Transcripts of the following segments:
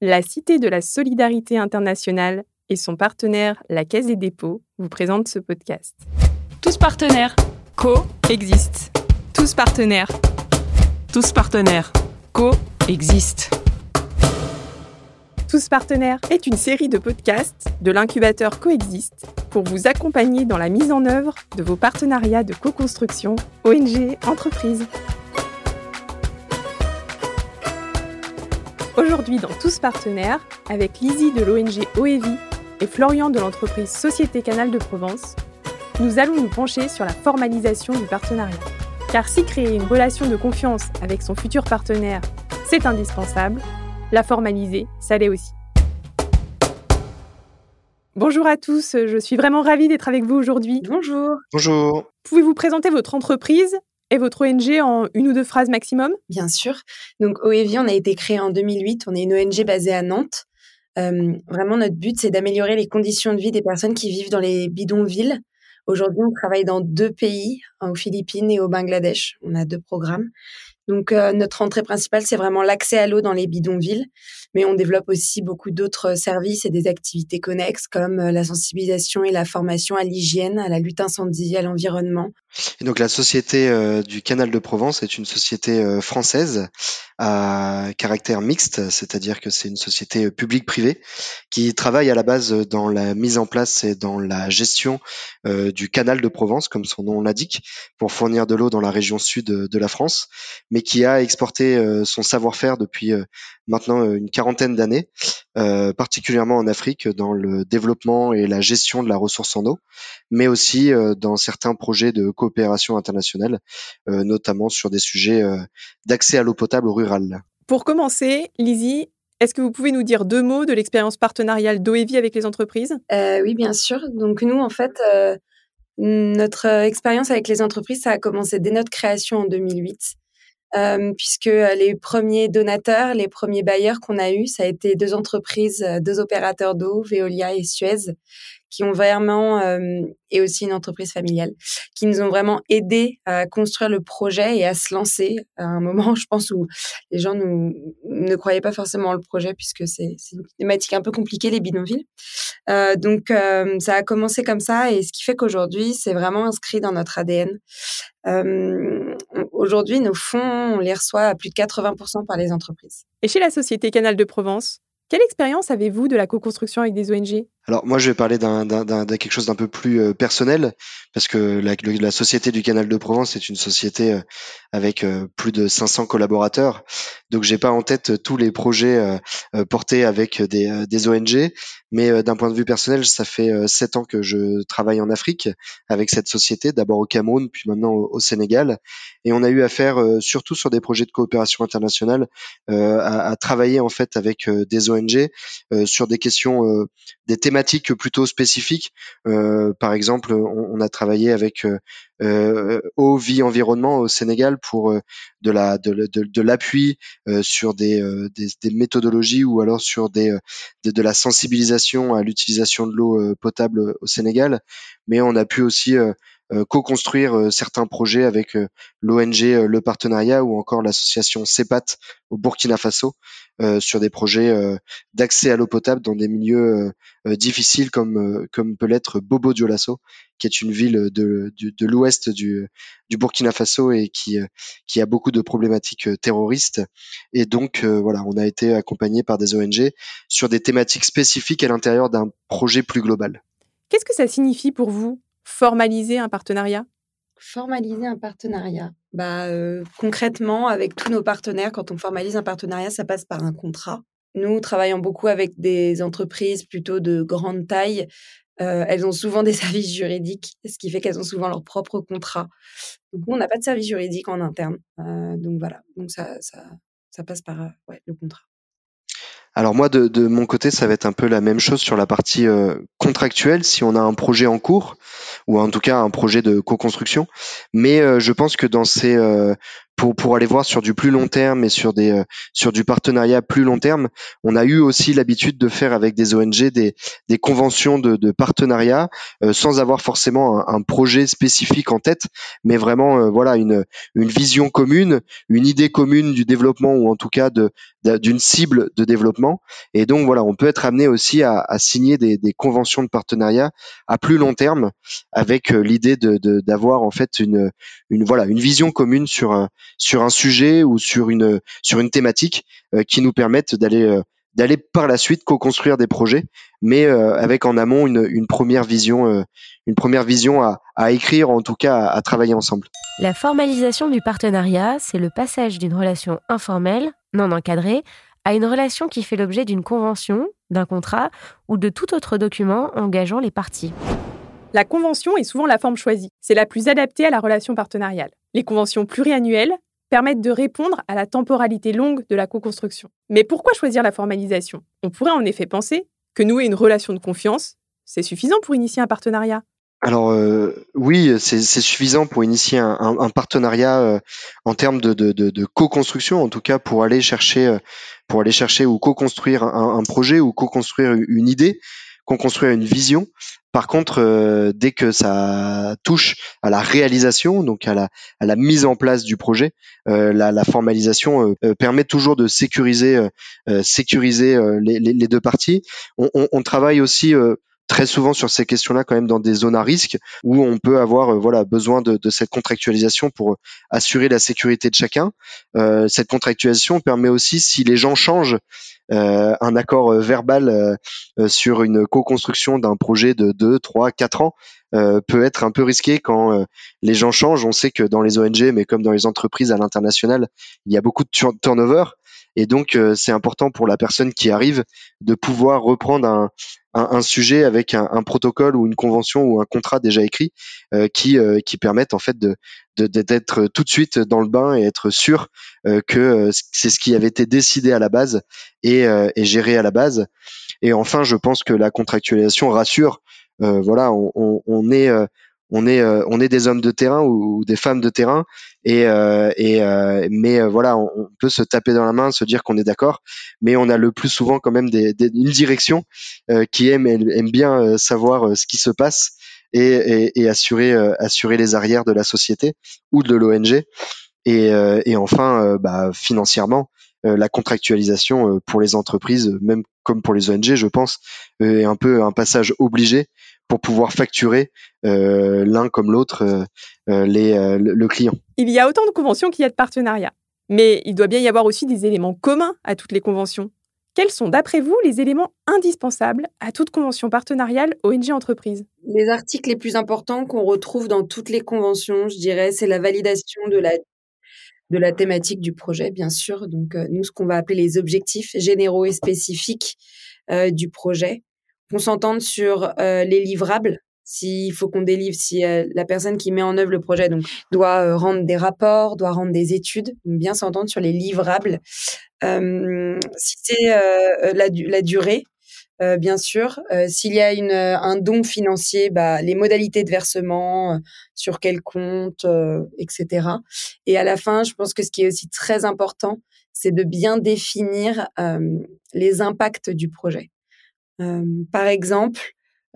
La Cité de la Solidarité internationale et son partenaire, la Caisse des dépôts, vous présentent ce podcast. Tous partenaires, co-existent. Tous partenaires, tous partenaires, co-existent. Tous partenaires est une série de podcasts de l'incubateur Coexiste pour vous accompagner dans la mise en œuvre de vos partenariats de co-construction ONG entreprises. Aujourd'hui dans Tous partenaires, avec Lizzie de l'ONG OEVI et Florian de l'entreprise Société Canal de Provence, nous allons nous pencher sur la formalisation du partenariat. Car si créer une relation de confiance avec son futur partenaire, c'est indispensable, la formaliser, ça l'est aussi. Bonjour à tous, je suis vraiment ravie d'être avec vous aujourd'hui. Bonjour. Bonjour. Pouvez-vous présenter votre entreprise et votre ONG en une ou deux phrases maximum? Bien sûr. Donc OEVI, on a été créé en 2008. On est une ONG basée à Nantes. Euh, vraiment, notre but, c'est d'améliorer les conditions de vie des personnes qui vivent dans les bidonvilles. Aujourd'hui, on travaille dans deux pays, aux Philippines et au Bangladesh. On a deux programmes. Donc, euh, notre entrée principale, c'est vraiment l'accès à l'eau dans les bidonvilles. Mais on développe aussi beaucoup d'autres services et des activités connexes comme euh, la sensibilisation et la formation à l'hygiène, à la lutte incendie, à l'environnement. Et donc, la société euh, du Canal de Provence est une société française à caractère mixte, c'est-à-dire que c'est une société publique-privée qui travaille à la base dans la mise en place et dans la gestion du Canal de Provence, comme son nom l'indique, pour fournir de l'eau dans la région sud de la France. Mais qui a exporté euh, son savoir-faire depuis euh, maintenant euh, une quarantaine d'années, particulièrement en Afrique, dans le développement et la gestion de la ressource en eau, mais aussi dans certains projets de coopération internationale, notamment sur des sujets d'accès à l'eau potable rurale. Pour commencer, Lizzie, est-ce que vous pouvez nous dire deux mots de l'expérience partenariale d'OEVI avec les entreprises? Oui, bien sûr. Donc nous, en fait, notre expérience avec les entreprises, ça a commencé dès notre création en 2008 euh, puisque euh, les premiers donateurs, les premiers bailleurs qu'on a eus, ça a été deux entreprises, euh, deux opérateurs d'eau, Veolia et Suez, qui ont vraiment, et aussi une entreprise familiale, qui nous ont vraiment aidés à construire le projet et à se lancer à un moment, je pense, où les gens ne croyaient pas forcément le projet puisque c'est une thématique un peu compliquée, les bidonvilles. Donc, ça a commencé comme ça et ce qui fait qu'aujourd'hui, c'est vraiment inscrit dans notre ADN. Euh, aujourd'hui, nos fonds, on les reçoit à plus de 80% par les entreprises. Et chez la société Canal de Provence, quelle expérience avez-vous de la co-construction avec des ONG Alors moi, je vais parler d'un, quelque chose d'un peu plus euh, personnel, parce que la, société du Canal de Provence est une société euh, avec euh, plus de 500 collaborateurs. Donc j'ai pas en tête tous les projets portés avec des, des ONG, mais d'un point de vue personnel, ça fait sept ans que je travaille en Afrique avec cette société, d'abord au Cameroun, puis maintenant au, Sénégal, et on a eu affaire surtout sur des projets de coopération internationale à, à, travailler en fait avec des ONG sur des questions, des thématiques plutôt spécifiques. Euh, par exemple, on, a travaillé avec eau, vie, environnement au Sénégal pour de la de, l'appui sur des, méthodologies ou alors sur des de, la sensibilisation à l'utilisation de l'eau potable au Sénégal. Mais on a pu aussi euh, co-construire euh, certains projets avec euh, l'ONG Le Partenariat ou encore l'association CEPAT au Burkina Faso sur des projets d'accès à l'eau potable dans des milieux difficiles comme comme peut l'être Bobo Dioulasso, qui est une ville de, de, l'ouest du, du Burkina Faso et qui qui a beaucoup de problématiques terroristes. Et donc voilà, on a été accompagné par des ONG sur des thématiques spécifiques à l'intérieur d'un projet plus global. Qu'est-ce que ça signifie pour vous? Formaliser un partenariat? Formaliser un partenariat. Bah, euh, concrètement, avec tous nos partenaires, quand on formalise un partenariat, ça passe par un contrat. Nous travaillons beaucoup avec des entreprises plutôt de grande taille. Euh, elles ont souvent des services juridiques, ce qui fait qu'elles ont souvent leur propre contrat. Donc, on n'a pas de service juridique en interne. Euh, donc voilà, donc ça, ça, ça passe par le contrat. Alors moi, de, mon côté, ça va être un peu la même chose sur la partie euh, contractuelle. Si on a un projet en cours, ou en tout cas un projet de co-construction. Mais je pense que dans ces pour, pour aller voir sur du plus long terme et sur des sur du partenariat plus long terme, on a eu aussi l'habitude de faire avec des ONG des, des conventions de, de partenariat sans avoir forcément un, un, projet spécifique en tête, mais vraiment voilà une une vision commune, une idée commune du développement ou en tout cas de d'une cible de développement. Et donc voilà, on peut être amené aussi à, à signer des, des, conventions de partenariat à plus long terme, avec euh, l'idée de d'avoir en fait une une voilà une vision commune sur sur un sujet ou sur une thématique euh, qui nous permettent d'aller euh, d'aller par la suite co-construire des projets, mais avec en amont une, première vision, à, écrire, en tout cas à travailler ensemble. La formalisation du partenariat, c'est le passage d'une relation informelle non encadrée à une relation qui fait l'objet d'une convention, d'un contrat ou de tout autre document engageant les parties. La convention est souvent la forme choisie. C'est la plus adaptée à la relation partenariale. Les conventions pluriannuelles permettent de répondre à la temporalité longue de la co-construction. Mais pourquoi choisir la formalisation? On pourrait en effet penser que nouer une relation de confiance, c'est suffisant pour initier un partenariat alors euh, oui, c'est suffisant pour initier un, partenariat euh, en termes de, co-construction, en tout cas pour aller chercher, euh, ou co-construire un, un, projet ou co-construire une idée, co-construire une vision. Par contre, dès que ça touche à la réalisation, donc à la, à la mise en place du projet, la, la, formalisation permet toujours de sécuriser, sécuriser les, les, les, deux parties. On, on, on travaille aussi très souvent sur ces questions-là quand même dans des zones à risque où on peut avoir euh, voilà besoin de, de, cette contractualisation pour assurer la sécurité de chacun. Euh, cette contractualisation permet aussi, si les gens changent, euh, un accord euh, verbal euh, sur une co-construction d'un projet de 2, 3, 4 ans peut être un peu risqué quand les gens changent. On sait que dans les ONG, mais comme dans les entreprises à l'international, il y a beaucoup de turnover. Et donc, c'est important pour la personne qui arrive de pouvoir reprendre un, un, sujet avec un, protocole ou une convention ou un contrat déjà écrit euh, qui euh, qui permettent en fait de d'être tout de suite dans le bain et être sûr euh, que c'est ce qui avait été décidé à la base et, et, géré à la base. Et enfin, je pense que la contractualisation rassure. voilà, on, on, on est on est euh, on est des hommes de terrain ou, des femmes de terrain et, euh, et euh, mais voilà on, peut se taper dans la main se dire qu'on est d'accord mais on a le plus souvent quand même des, une direction qui aime aime bien savoir ce qui se passe et, assurer assurer les arrières de la société ou de l'ONG et, et enfin bah, financièrement la contractualisation pour les entreprises, même comme pour les ONG, je pense, est un peu un passage obligé pour pouvoir facturer euh, l'un comme l'autre euh, euh, les, le, client. Il y a autant de conventions qu'il y a de partenariats. Mais il doit bien y avoir aussi des éléments communs à toutes les conventions. Quels sont, d'après vous, les éléments indispensables à toute convention partenariale ONG-entreprise Les articles les plus importants qu'on retrouve dans toutes les conventions, je dirais, c'est la validation de la, de la thématique du projet, bien sûr. Donc, nous, ce qu'on va appeler les objectifs généraux et spécifiques du projet qu'on s'entende sur euh, les livrables. S'il faut qu'on délivre, si euh, la personne qui met en œuvre le projet donc doit euh, rendre des rapports, doit rendre des études, bien s'entendre sur les livrables. si c'est la, la, durée, bien sûr. S'il y a une, un don financier, bah, les modalités de versement, sur quel compte, etc. Et à la fin, je pense que ce qui est aussi très important, c'est de bien définir les impacts du projet par exemple,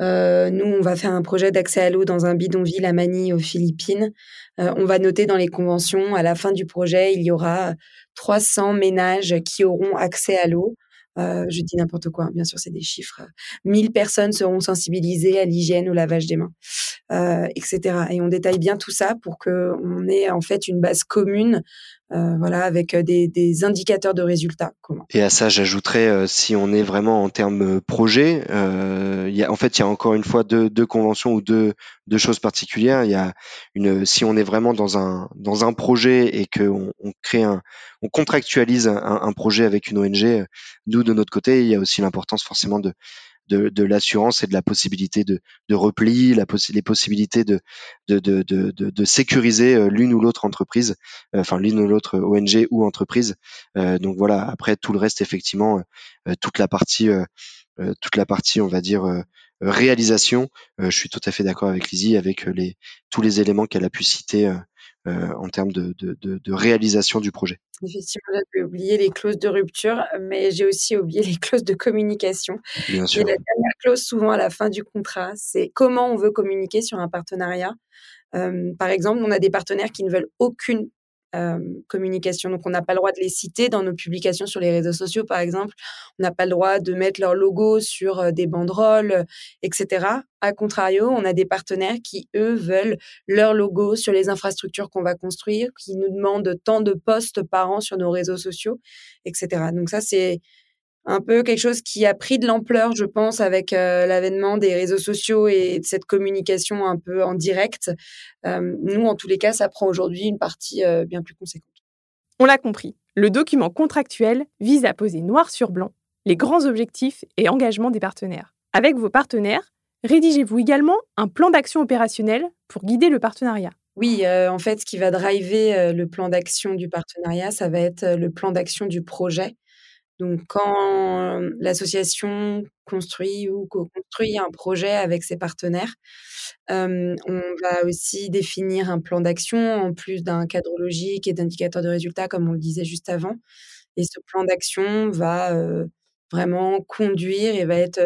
euh, nous, on va faire un projet d'accès à l'eau dans un bidonville à Manille, aux Philippines. Euh, on va noter dans les conventions, à la fin du projet, il y aura 300 ménages qui auront accès à l'eau. Euh, je dis n'importe quoi, hein, bien sûr, c'est des chiffres. 1000 personnes seront sensibilisées à l'hygiène, au lavage des mains, etc. Et on détaille bien tout ça pour qu'on ait en fait une base commune euh, voilà, avec euh, des, des, indicateurs de résultats. Et à ça, j'ajouterais, euh, si on est vraiment en termes projet, euh, y a, en fait, il y a encore une fois deux, deux conventions ou deux, deux, choses particulières. Il y a une, si on est vraiment dans un dans un projet et qu'on on crée un, on contractualise un, un projet avec une ONG, nous de notre côté, il y a aussi l'importance forcément de de, l'assurance et de la possibilité de, repli, les possibilités de, sécuriser euh, l'une ou l'autre entreprise, euh, enfin l'une ou l'autre ONG ou entreprise. Euh, donc voilà, après tout le reste, effectivement, toute la partie, toute la partie, on va dire, réalisation. je suis tout à fait d'accord avec Lizzie avec tous les éléments qu'elle a pu citer en termes de, réalisation du projet. Effectivement, j'ai oublié les clauses de rupture, mais j'ai aussi oublié les clauses de communication. Bien sûr. Et la dernière clause, souvent à la fin du contrat, c'est comment on veut communiquer sur un partenariat. par exemple, on a des partenaires qui ne veulent aucune communication. Donc, on n'a pas le droit de les citer dans nos publications sur les réseaux sociaux, par exemple. On n'a pas le droit de mettre leur logo sur des banderoles, etc. A contrario, on a des partenaires qui, eux, veulent leur logo sur les infrastructures qu'on va construire, qui nous demandent tant de postes par an sur nos réseaux sociaux, etc. Donc, ça, c'est un peu quelque chose qui a pris de l'ampleur, je pense, avec euh, l'avènement des réseaux sociaux et de cette communication un peu en direct. Euh, nous, en tous les cas, ça prend aujourd'hui une partie euh, bien plus conséquente. On l'a compris, le document contractuel vise à poser noir sur blanc les grands objectifs et engagements des partenaires. Avec vos partenaires, rédigez-vous également un plan d'action opérationnel pour guider le partenariat. Oui, en fait, ce qui va driver le plan d'action du partenariat, ça va être le plan d'action du projet donc, quand l'association construit ou co-construit un projet avec ses partenaires, on va aussi définir un plan d'action en plus d'un cadre logique et d'indicateurs de résultats, comme on le disait juste avant. Et ce plan d'action va vraiment conduire et va être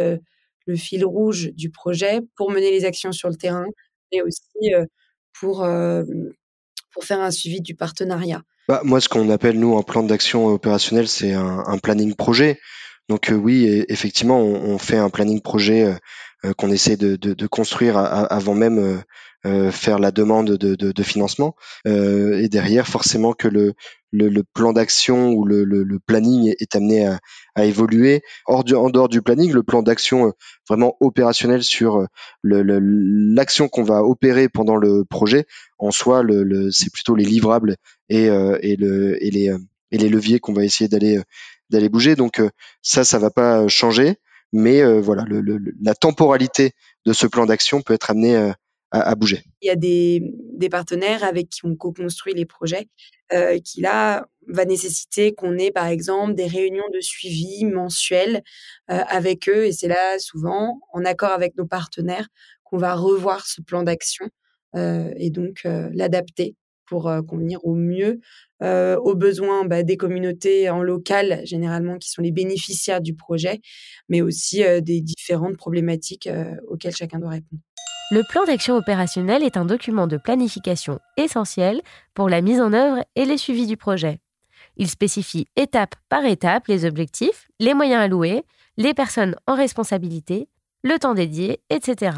le fil rouge du projet pour mener les actions sur le terrain et aussi pour, pour faire un suivi du partenariat. Bah, moi, ce qu'on appelle, nous, un plan d'action opérationnel, c'est un, un, planning projet. Donc euh, oui, effectivement, on, on, fait un planning projet euh, euh, qu'on essaie de, de, de construire avant même euh, faire la demande de, de, de financement. Euh, et derrière, forcément que le, le, le plan d'action ou le, le, planning est, amené à, à, évoluer. Hors en dehors du planning, le plan d'action vraiment opérationnel sur l'action qu'on va opérer pendant le projet, en soi, le, c'est plutôt les livrables et, euh, et, le, et, les, et les leviers qu'on va essayer d'aller d'aller bouger. Donc ça, ça va pas changer, mais voilà, le, la temporalité de ce plan d'action peut être amenée à, bouger. Il y a des, des partenaires avec qui on co-construit les projets euh, qui là va nécessiter qu'on ait par exemple des réunions de suivi mensuelles euh, avec eux et c'est là souvent en accord avec nos partenaires qu'on va revoir ce plan d'action euh, et donc euh, l'adapter pour convenir au mieux aux besoins bah, des communautés en local, généralement qui sont les bénéficiaires du projet, mais aussi des différentes problématiques auxquelles chacun doit répondre. Le plan d'action opérationnel est un document de planification essentiel pour la mise en œuvre et les suivis du projet. Il spécifie étape par étape les objectifs, les moyens alloués, les personnes en responsabilité, le temps dédié, etc.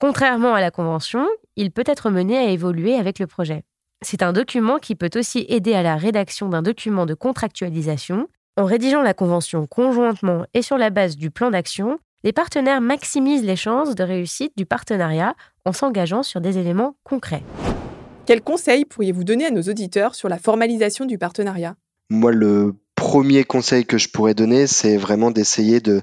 Contrairement à la convention, il peut être mené à évoluer avec le projet. C'est un document qui peut aussi aider à la rédaction d'un document de contractualisation. En rédigeant la convention conjointement et sur la base du plan d'action, les partenaires maximisent les chances de réussite du partenariat en s'engageant sur des éléments concrets. Quels conseils pourriez-vous donner à nos auditeurs sur la formalisation du partenariat? Moi, le premier conseil que je pourrais donner, c'est vraiment d'essayer de,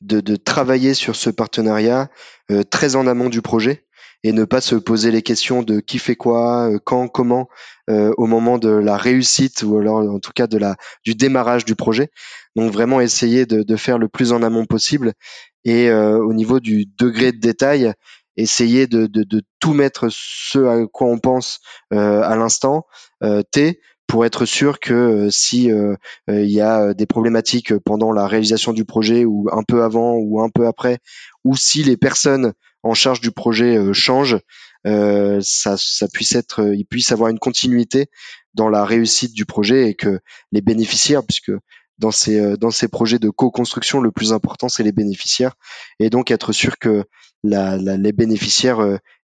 de, travailler sur ce partenariat euh, très en amont du projet et ne pas se poser les questions de qui fait quoi, euh, quand, comment euh, au moment de la réussite ou alors en tout cas de la du démarrage du projet. Donc vraiment essayer de, de faire le plus en amont possible et euh, au niveau du degré de détail, essayer de, de, de, tout mettre ce à quoi on pense à l'instant T pour être sûr que si il y a des problématiques pendant la réalisation du projet ou un peu avant ou un peu après, ou si les personnes en charge du projet euh, change, euh, ça, puisse être, euh, il puisse avoir une continuité dans la réussite du projet et que les bénéficiaires, puisque dans ces dans ces projets de co-construction, le plus important c'est les bénéficiaires. Et donc être sûr que la, les bénéficiaires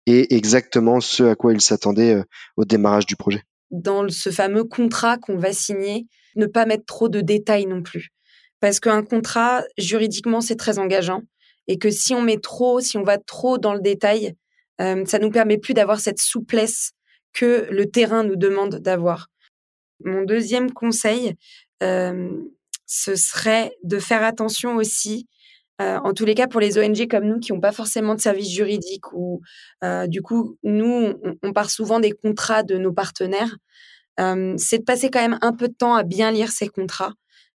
aient exactement ce à quoi ils s'attendaient au démarrage du projet. Dans ce fameux contrat qu'on va signer, ne pas mettre trop de détails non plus, parce qu'un contrat juridiquement c'est très engageant et que si on met trop, si on va trop dans le détail, euh, ça nous permet plus d'avoir cette souplesse que le terrain nous demande d'avoir. Mon deuxième conseil, euh, ce serait de faire attention aussi, euh, en tous les cas pour les ONG comme nous qui n'ont pas forcément de service juridique ou du coup nous on, on, part souvent des contrats de nos partenaires, c'est de passer quand même un peu de temps à bien lire ces contrats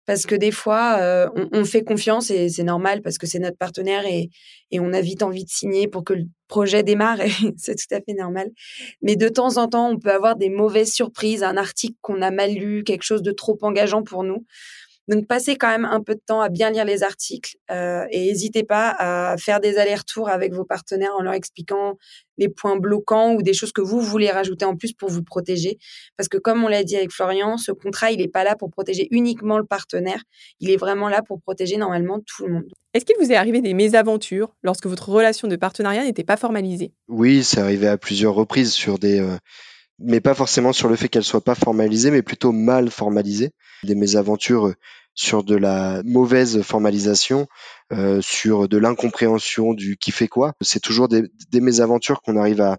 parce que des fois, euh, on, fait confiance et c'est normal parce que c'est notre partenaire et, et, on a vite envie de signer pour que le projet démarre et c'est tout à fait normal. Mais de temps en temps, on peut avoir des mauvaises surprises, un article qu'on a mal lu, quelque chose de trop engageant pour nous. Donc, passez quand même un peu de temps à bien lire les articles euh, et n'hésitez pas à faire des allers-retours avec vos partenaires en leur expliquant les points bloquants ou des choses que vous voulez rajouter en plus pour vous protéger. Parce que comme on l'a dit avec Florian, ce contrat, il n'est pas là pour protéger uniquement le partenaire, il est vraiment là pour protéger normalement tout le monde. Est-ce qu'il vous est arrivé des mésaventures lorsque votre relation de partenariat n'était pas formalisée? Oui, c'est arrivé à plusieurs reprises sur des... Euh, mais pas forcément sur le fait qu'elle soit pas formalisée, mais plutôt mal formalisée. Des mésaventures euh, sur de la mauvaise formalisation, euh, sur de l'incompréhension du qui fait quoi. C'est toujours des, des mésaventures qu'on arrive à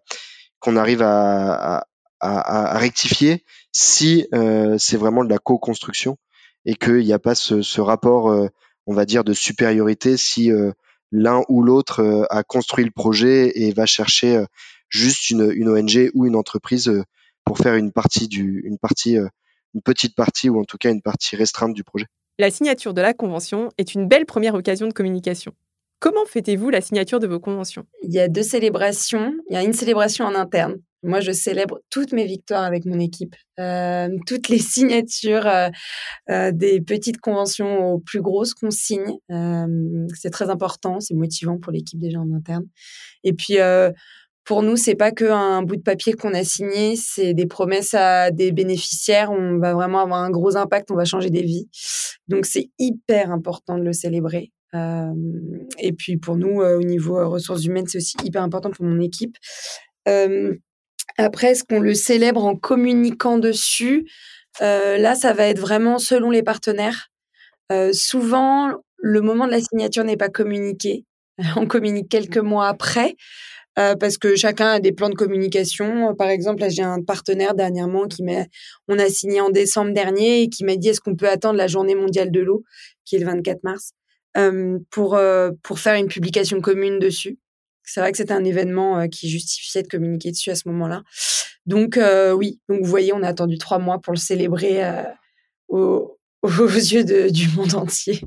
qu'on arrive à, à, à, rectifier si euh, c'est vraiment de la co-construction et qu'il n'y a pas ce, ce rapport, euh, on va dire, de supériorité si euh, l'un ou l'autre euh, a construit le projet et va chercher juste une, une ONG ou une entreprise pour faire une partie du, une partie, une petite partie ou en tout cas une partie restreinte du projet. La signature de la convention est une belle première occasion de communication. Comment fêtez-vous la signature de vos conventions? Il y a deux célébrations. Il y a une célébration en interne. Moi, je célèbre toutes mes victoires avec mon équipe, euh, toutes les signatures euh, euh, des petites conventions aux plus grosses qu'on signe. c'est très important, c'est motivant pour l'équipe déjà en interne. Et puis, pour nous, c'est pas que un bout de papier qu'on a signé, c'est des promesses à des bénéficiaires. On va vraiment avoir un gros impact, on va changer des vies. Donc c'est hyper important de le célébrer. Euh, et puis pour nous, euh, au niveau euh, ressources humaines, c'est aussi hyper important pour mon équipe. après, est-ce qu'on le célèbre en communiquant dessus? Là, ça va être vraiment selon les partenaires. souvent, le moment de la signature n'est pas communiqué. On communique quelques mois après. Euh, parce que chacun a des plans de communication. Par exemple, là, j'ai un partenaire dernièrement qui m'a, on a signé en décembre dernier et qui m'a dit est-ce qu'on peut attendre la journée mondiale de l'eau, qui est le 24 mars, euh, pour euh, pour faire une publication commune dessus? C'est vrai que c'était un événement qui justifiait de communiquer dessus à ce moment-là. Donc oui, donc vous voyez, on a attendu trois mois pour le célébrer aux, yeux du monde entier.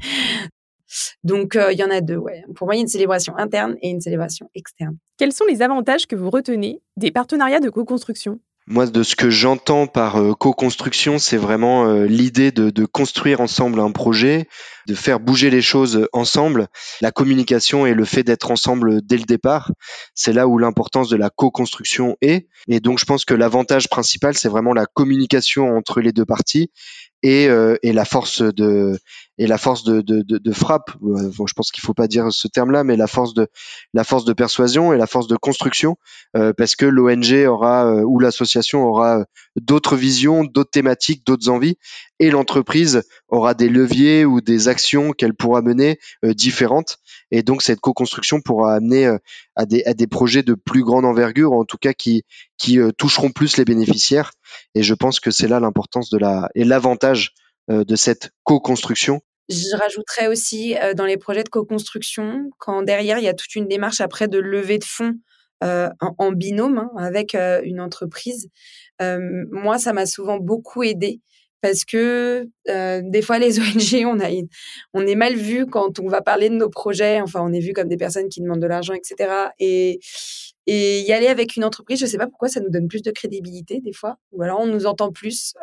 Donc, il y en a deux, ouais. Pour moi, il y a une célébration interne et une célébration externe. Quels sont les avantages que vous retenez des partenariats de co-construction? Moi, de ce que j'entends par euh, co-construction, c'est vraiment euh, l'idée de, de, construire ensemble un projet, de faire bouger les choses ensemble. La communication et le fait d'être ensemble dès le départ, c'est là où l'importance de la co-construction est. Et donc, je pense que l'avantage principal, c'est vraiment la communication entre les deux parties et, et la force de et la force de, de, de, de frappe. Euh, bon, je pense qu'il faut pas dire ce terme-là, mais la force de la force de persuasion et la force de construction, euh, parce que l'ONG aura euh, ou l'association aura d'autres visions, d'autres thématiques, d'autres envies, et l'entreprise aura des leviers ou des actions qu'elle pourra mener différentes. Et donc cette co-construction pourra amener à des à des projets de plus grande envergure, en tout cas qui qui toucheront plus les bénéficiaires. Et je pense que c'est là l'importance de la et l'avantage de cette co-construction je rajouterais aussi euh, dans les projets de co-construction, quand derrière, il y a toute une démarche après de levée de fonds euh, en, binôme hein, avec euh, une entreprise. moi, ça m'a souvent beaucoup aidé parce que des fois, les ONG, on, a on est mal vu quand on va parler de nos projets. Enfin, on est vu comme des personnes qui demandent de l'argent, etc. Et, et y aller avec une entreprise, je ne sais pas pourquoi, ça nous donne plus de crédibilité des fois. Ou alors, on nous entend plus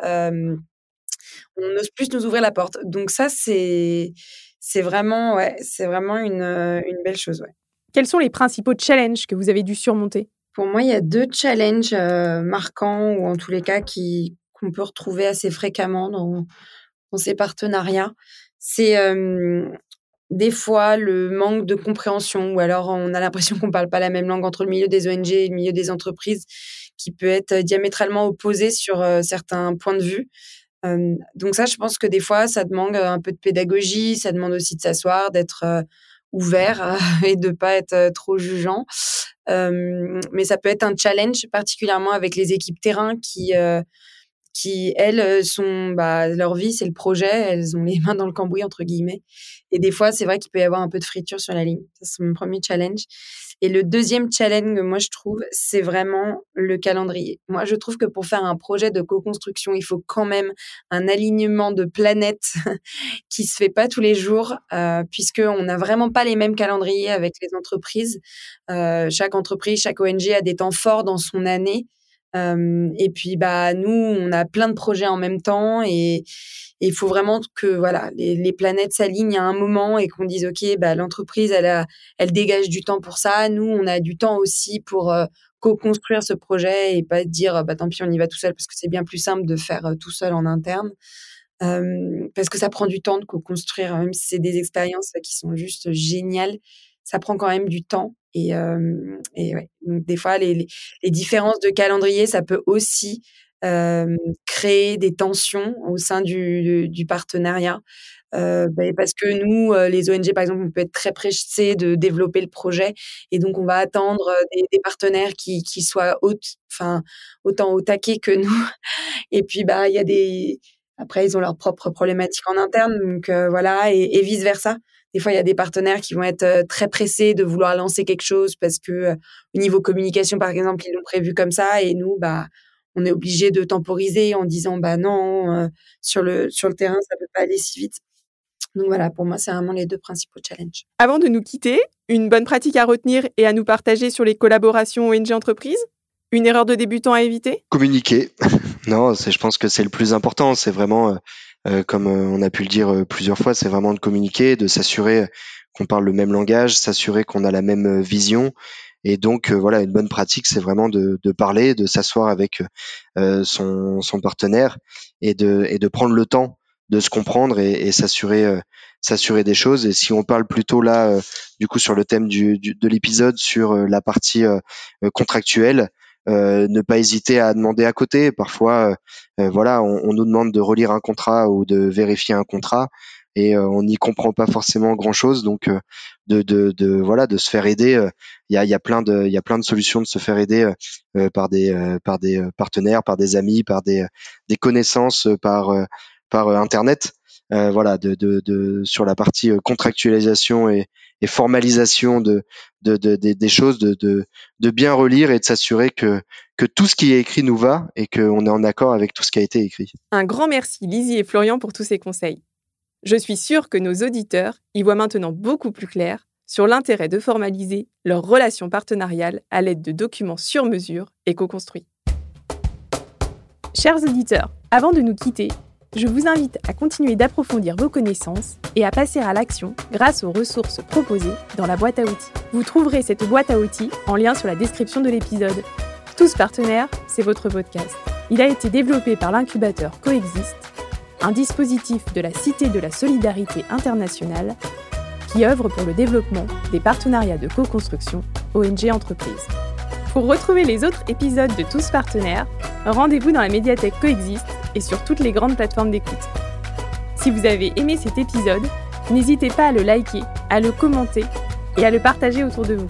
on n'ose plus nous ouvrir la porte. Donc ça, c'est c'est vraiment ouais, c'est vraiment une, euh, une belle chose. Ouais. Quels sont les principaux challenges que vous avez dû surmonter? Pour moi, il y a deux challenges euh, marquants ou en tous les cas qui qu'on peut retrouver assez fréquemment dans, ces partenariats. C'est des fois le manque de compréhension ou alors on a l'impression qu'on parle pas la même langue entre le milieu des ONG et le milieu des entreprises qui peut être diamétralement opposé sur euh, certains points de vue donc ça, je pense que des fois, ça demande un peu de pédagogie, ça demande aussi de s'asseoir, d'être ouvert et de pas être trop jugeant. mais ça peut être un challenge, particulièrement avec les équipes terrain qui qui, elles, sont, bah, leur vie, c'est le projet, elles ont les mains dans le cambouis, entre guillemets. Et des fois, c'est vrai qu'il peut y avoir un peu de friture sur la ligne. C'est mon premier challenge. Et le deuxième challenge, moi, je trouve, c'est vraiment le calendrier. Moi, je trouve que pour faire un projet de co-construction, il faut quand même un alignement de planètes qui se fait pas tous les jours, euh, puisqu'on n'a vraiment pas les mêmes calendriers avec les entreprises. Euh, chaque entreprise, chaque ONG a des temps forts dans son année. Euh, et puis, bah, nous, on a plein de projets en même temps et il faut vraiment que voilà les, planètes s'alignent à un moment et qu'on dise ok, bah, l'entreprise, elle, elle dégage du temps pour ça. Nous, on a du temps aussi pour euh, co-construire ce projet et pas dire bah tant pis, on y va tout seul parce que c'est bien plus simple de faire euh, tout seul en interne. parce que ça prend du temps de co-construire, même si c'est des expériences qui sont juste géniales, ça prend quand même du temps. Et, des fois, les, différences de calendrier, ça peut aussi créer des tensions au sein du, partenariat. Euh, bah, parce que nous, les ONG, par exemple, on peut être très pressés de développer le projet et donc on va attendre des, des partenaires qui, soient autant au taquet que nous. Et puis, bah, y a des. Après, ils ont leurs propres problématiques en interne, donc voilà, et, et vice versa. Des fois, il y a des partenaires qui vont être euh, très pressés de vouloir lancer quelque chose parce que euh, au niveau communication, par exemple, ils l'ont prévu comme ça et nous, bah, on est obligé de temporiser en disant bah non, euh, sur le sur le terrain, ça peut pas aller si vite. Donc voilà, pour moi, c'est vraiment les deux principaux challenges. Avant de nous quitter, une bonne pratique à retenir et à nous partager sur les collaborations ONG entreprises? Une erreur de débutant à éviter? Communiquer. non, je pense que c'est le plus important. C'est vraiment euh, comme euh, on a pu le dire euh, plusieurs fois, c'est vraiment de communiquer, de s'assurer qu'on parle le même langage, s'assurer qu'on a la même vision. Et donc voilà, une bonne pratique, c'est vraiment de, de, parler, de s'asseoir avec son, son, partenaire et de, et de prendre le temps de se comprendre et, et s'assurer s'assurer des choses. Et si on parle plutôt là, du coup, sur le thème du, du de l'épisode, sur la partie contractuelle, euh, ne pas hésiter à demander à côté. Parfois, euh, euh, voilà, on, nous demande de relire un contrat ou de vérifier un contrat et on n'y comprend pas forcément grand chose. Donc, de, de, de, voilà, de se faire aider. Il y a, y a plein de, il y a plein de solutions de se faire aider par des, par des partenaires, par des amis, par des, des connaissances, par, par internet. voilà, de, de, de, sur la partie contractualisation et, et formalisation de, de, de, des choses, de, bien relire et de s'assurer que, que tout ce qui est écrit nous va et qu'on est en accord avec tout ce qui a été écrit. Un grand merci Lizzie et Florian pour tous ces conseils. Je suis sûre que nos auditeurs y voient maintenant beaucoup plus clair sur l'intérêt de formaliser leurs relations partenariales à l'aide de documents sur mesure et co-construits. Chers auditeurs, avant de nous quitter, je vous invite à continuer d'approfondir vos connaissances et à passer à l'action grâce aux ressources proposées dans la boîte à outils. Vous trouverez cette boîte à outils en lien sur la description de l'épisode. Tous partenaires, c'est votre podcast. Il a été développé par l'incubateur Coexiste, un dispositif de la Cité de la Solidarité internationale qui œuvre pour le développement des partenariats de co-construction ONG Entreprises. Pour retrouver les autres épisodes de Tous Partenaires, rendez-vous dans la médiathèque Coexiste et sur toutes les grandes plateformes d'écoute. Si vous avez aimé cet épisode, n'hésitez pas à le liker, à le commenter et à le partager autour de vous.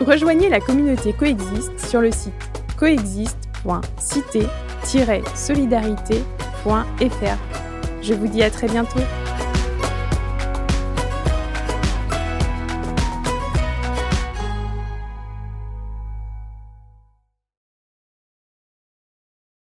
Rejoignez la communauté Coexiste sur le site coexiste.cité-solidarité.fr. Je vous dis à très bientôt.